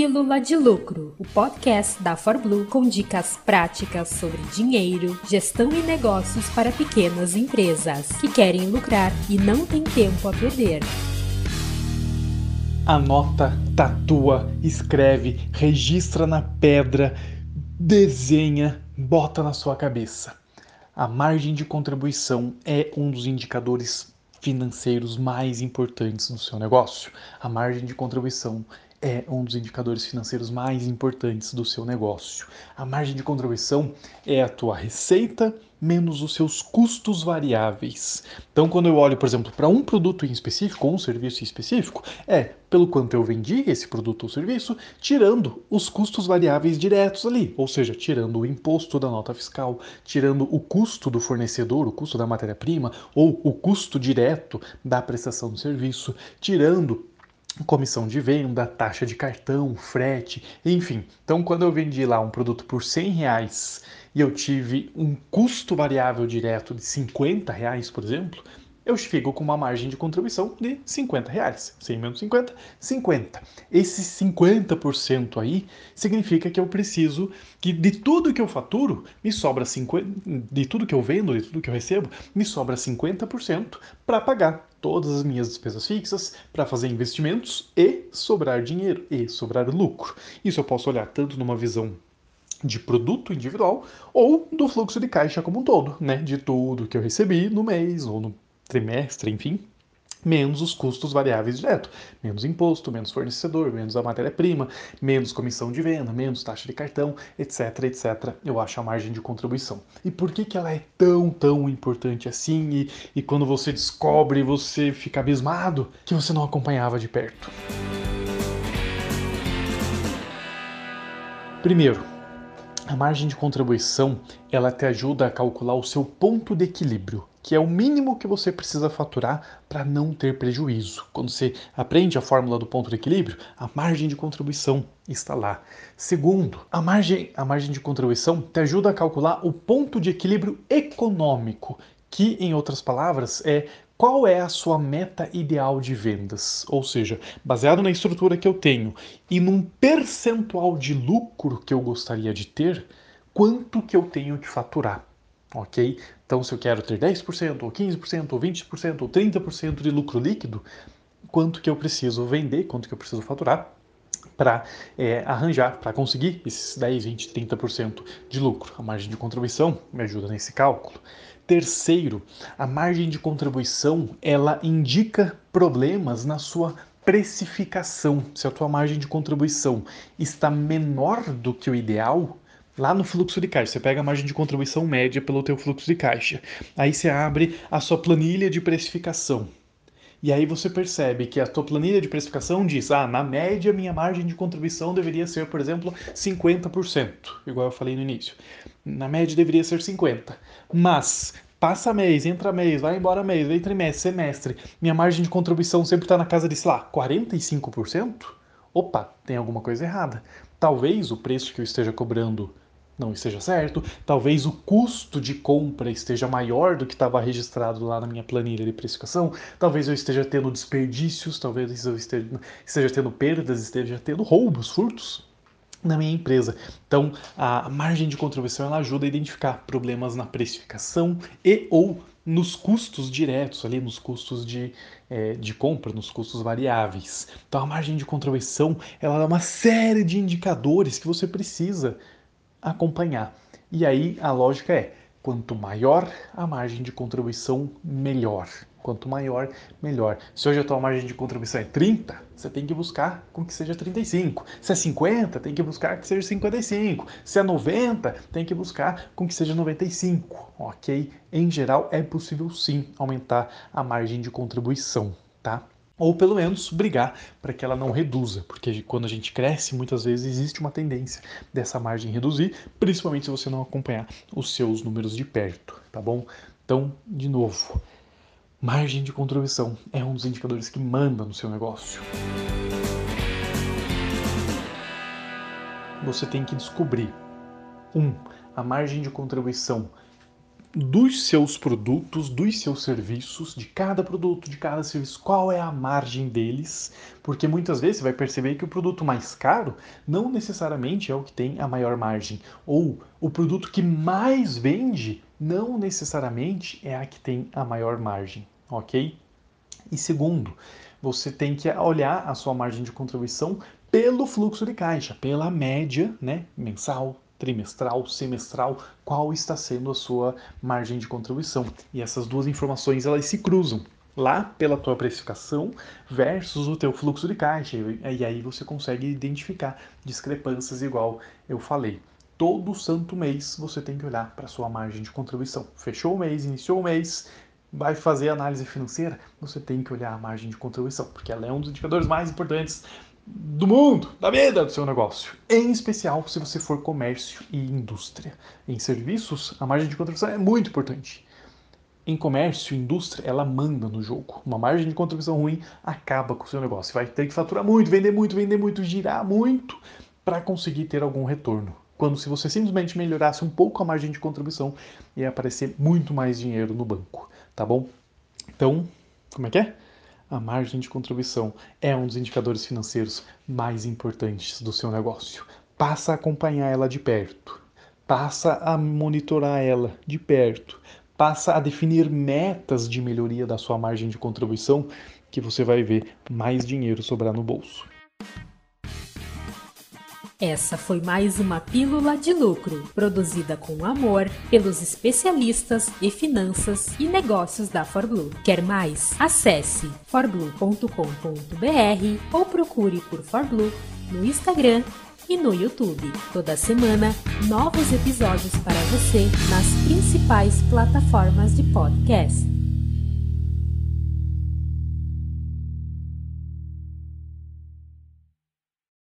Pílula de Lucro, o podcast da ForBlue com dicas práticas sobre dinheiro, gestão e negócios para pequenas empresas que querem lucrar e não têm tempo a perder. Anota, tatua, escreve, registra na pedra, desenha, bota na sua cabeça. A margem de contribuição é um dos indicadores financeiros mais importantes do seu negócio. A margem de contribuição é um dos indicadores financeiros mais importantes do seu negócio. A margem de contribuição é a tua receita menos os seus custos variáveis. Então, quando eu olho, por exemplo, para um produto em específico ou um serviço em específico, é pelo quanto eu vendi esse produto ou serviço, tirando os custos variáveis diretos ali, ou seja, tirando o imposto da nota fiscal, tirando o custo do fornecedor, o custo da matéria-prima ou o custo direto da prestação do serviço, tirando comissão de venda, taxa de cartão, frete, enfim. Então, quando eu vendi lá um produto por 100 reais e eu tive um custo variável direto de 50 reais, por exemplo, eu fico com uma margem de contribuição de 50 reais. 100 menos 50, 50. Esse 50% aí significa que eu preciso que de tudo que eu faturo, me sobra 50, de tudo que eu vendo, de tudo que eu recebo, me sobra 50% para pagar todas as minhas despesas fixas, para fazer investimentos e sobrar dinheiro e sobrar lucro. Isso eu posso olhar tanto numa visão de produto individual ou do fluxo de caixa como um todo, né? De tudo que eu recebi no mês ou no trimestre, enfim, menos os custos variáveis direto, menos imposto, menos fornecedor, menos a matéria-prima, menos comissão de venda, menos taxa de cartão, etc, etc. Eu acho a margem de contribuição. E por que, que ela é tão, tão importante assim? E, e quando você descobre, você fica abismado que você não acompanhava de perto. Primeiro, a margem de contribuição, ela te ajuda a calcular o seu ponto de equilíbrio que é o mínimo que você precisa faturar para não ter prejuízo. Quando você aprende a fórmula do ponto de equilíbrio, a margem de contribuição está lá. Segundo, a margem, a margem de contribuição te ajuda a calcular o ponto de equilíbrio econômico, que, em outras palavras, é qual é a sua meta ideal de vendas? Ou seja, baseado na estrutura que eu tenho e num percentual de lucro que eu gostaria de ter, quanto que eu tenho que faturar? ok? Então, se eu quero ter 10%, ou 15%, ou 20%, ou 30% de lucro líquido, quanto que eu preciso vender, quanto que eu preciso faturar para é, arranjar, para conseguir esses 10, 20, 30% de lucro. A margem de contribuição me ajuda nesse cálculo. Terceiro, a margem de contribuição ela indica problemas na sua precificação. Se a tua margem de contribuição está menor do que o ideal, lá no fluxo de caixa. Você pega a margem de contribuição média pelo teu fluxo de caixa. Aí você abre a sua planilha de precificação. E aí você percebe que a tua planilha de precificação diz: "Ah, na média minha margem de contribuição deveria ser, por exemplo, 50%", igual eu falei no início. Na média deveria ser 50. Mas passa mês, entra mês, vai embora mês, vem trimestre, semestre, minha margem de contribuição sempre está na casa de, sei lá, 45%? Opa, tem alguma coisa errada. Talvez o preço que eu esteja cobrando não esteja certo, talvez o custo de compra esteja maior do que estava registrado lá na minha planilha de precificação, talvez eu esteja tendo desperdícios, talvez eu esteja, esteja tendo perdas, esteja tendo roubos, furtos na minha empresa. Então, a margem de contribuição ela ajuda a identificar problemas na precificação e ou nos custos diretos, ali nos custos de, é, de compra, nos custos variáveis. Então, a margem de contribuição ela dá uma série de indicadores que você precisa acompanhar. E aí a lógica é: quanto maior a margem de contribuição, melhor. Quanto maior, melhor. Se hoje a tua margem de contribuição é 30, você tem que buscar com que seja 35. Se é 50, tem que buscar que seja 55. Se é 90, tem que buscar com que seja 95, ok? Em geral, é possível sim aumentar a margem de contribuição, tá? ou pelo menos brigar para que ela não reduza, porque quando a gente cresce, muitas vezes existe uma tendência dessa margem reduzir, principalmente se você não acompanhar os seus números de perto, tá bom? Então, de novo, margem de contribuição é um dos indicadores que manda no seu negócio. Você tem que descobrir um, a margem de contribuição dos seus produtos, dos seus serviços, de cada produto, de cada serviço, qual é a margem deles, porque muitas vezes você vai perceber que o produto mais caro não necessariamente é o que tem a maior margem, ou o produto que mais vende não necessariamente é a que tem a maior margem, ok? E segundo, você tem que olhar a sua margem de contribuição pelo fluxo de caixa, pela média, né, mensal, trimestral, semestral, qual está sendo a sua margem de contribuição. E essas duas informações elas se cruzam lá pela tua precificação versus o teu fluxo de caixa. E aí você consegue identificar discrepâncias igual eu falei. Todo santo mês você tem que olhar para a sua margem de contribuição. Fechou o mês, iniciou o mês, vai fazer análise financeira, você tem que olhar a margem de contribuição, porque ela é um dos indicadores mais importantes do mundo, da vida do seu negócio. Em especial se você for comércio e indústria. Em serviços, a margem de contribuição é muito importante. Em comércio e indústria, ela manda no jogo. Uma margem de contribuição ruim acaba com o seu negócio. Você vai ter que faturar muito, vender muito, vender muito, girar muito para conseguir ter algum retorno. Quando se você simplesmente melhorasse um pouco a margem de contribuição, ia aparecer muito mais dinheiro no banco, tá bom? Então, como é que é? A margem de contribuição é um dos indicadores financeiros mais importantes do seu negócio. Passa a acompanhar ela de perto, passa a monitorar ela de perto, passa a definir metas de melhoria da sua margem de contribuição, que você vai ver mais dinheiro sobrar no bolso. Essa foi mais uma Pílula de Lucro, produzida com amor pelos especialistas em finanças e negócios da ForBlue. Quer mais? Acesse forblue.com.br ou procure por ForBlue no Instagram e no YouTube. Toda semana, novos episódios para você nas principais plataformas de podcast.